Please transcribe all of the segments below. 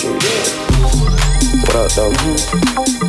Pills on the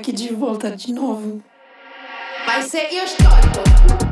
aqui de volta de novo. Vai ser histórico.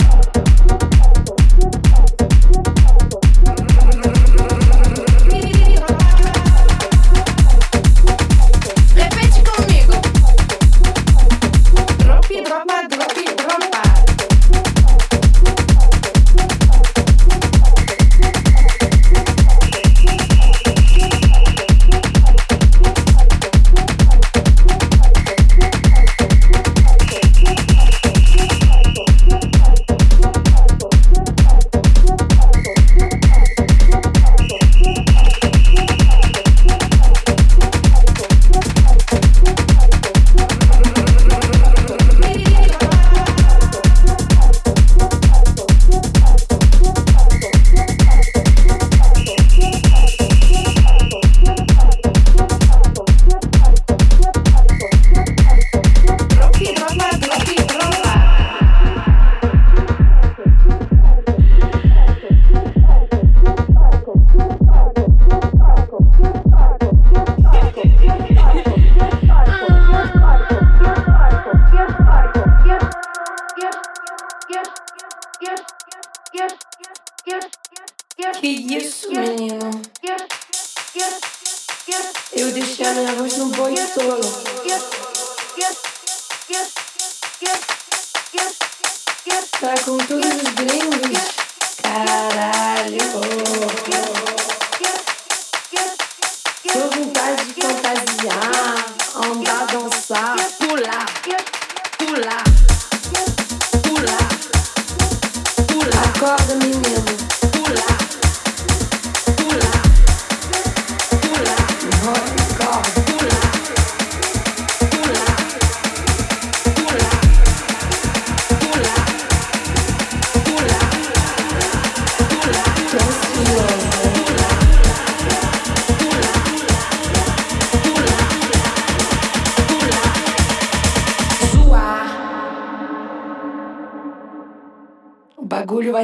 coming in.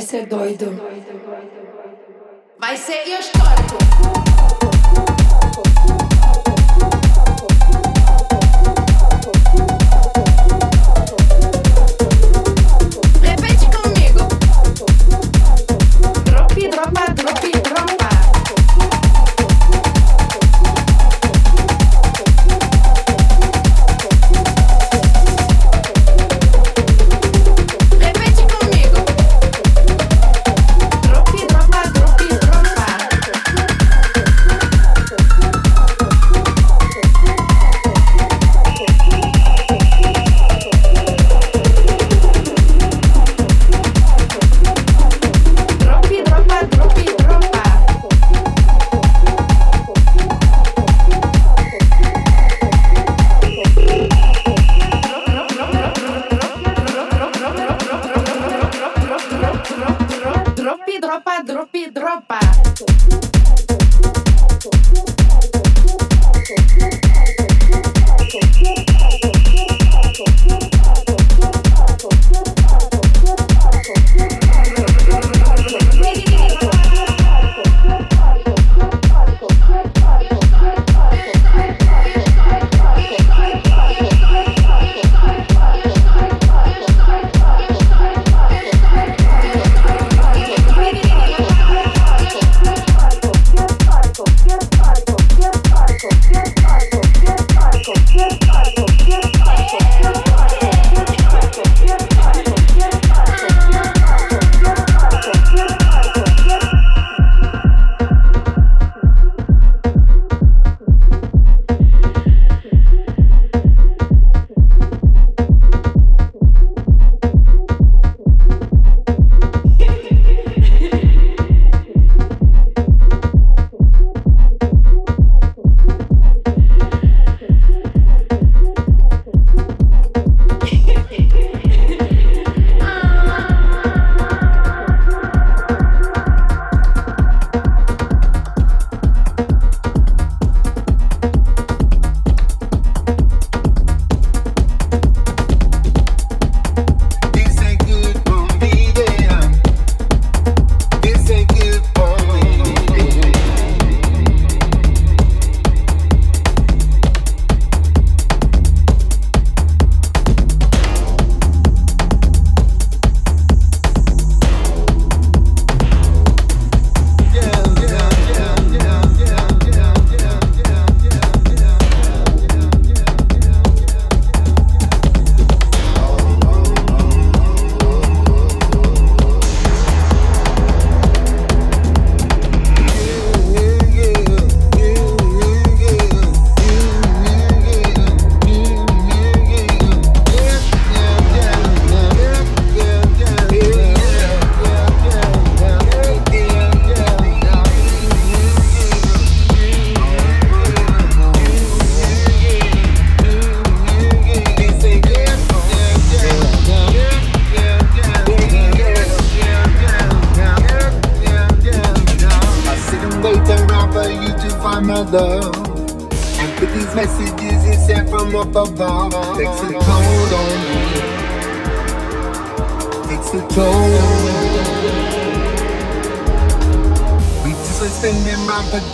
ser doido. Vai ser histórico.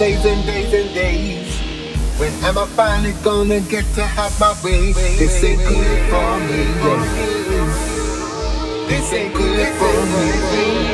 Days and days and days. When am I finally gonna get to have my way? This ain't good for me. This ain't good for me.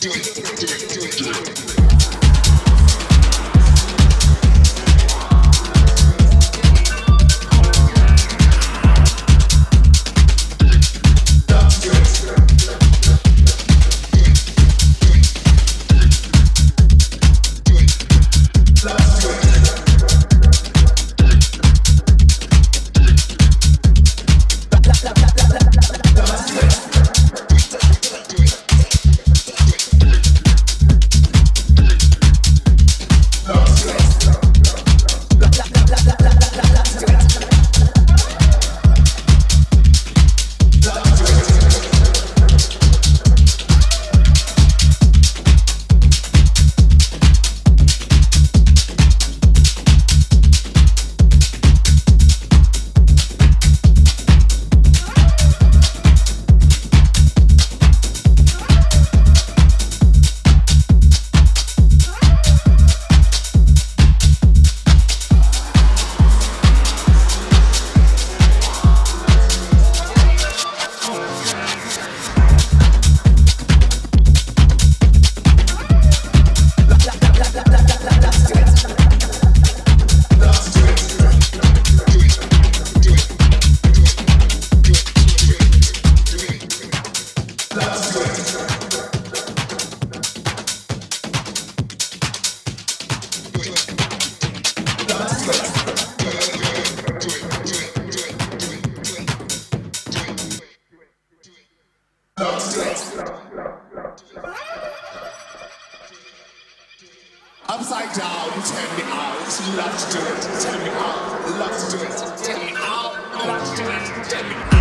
Do it. upside down. turn me out. Love to do it. Turn me out. Love to do it. Turn me out. Love to do it. Turn me out.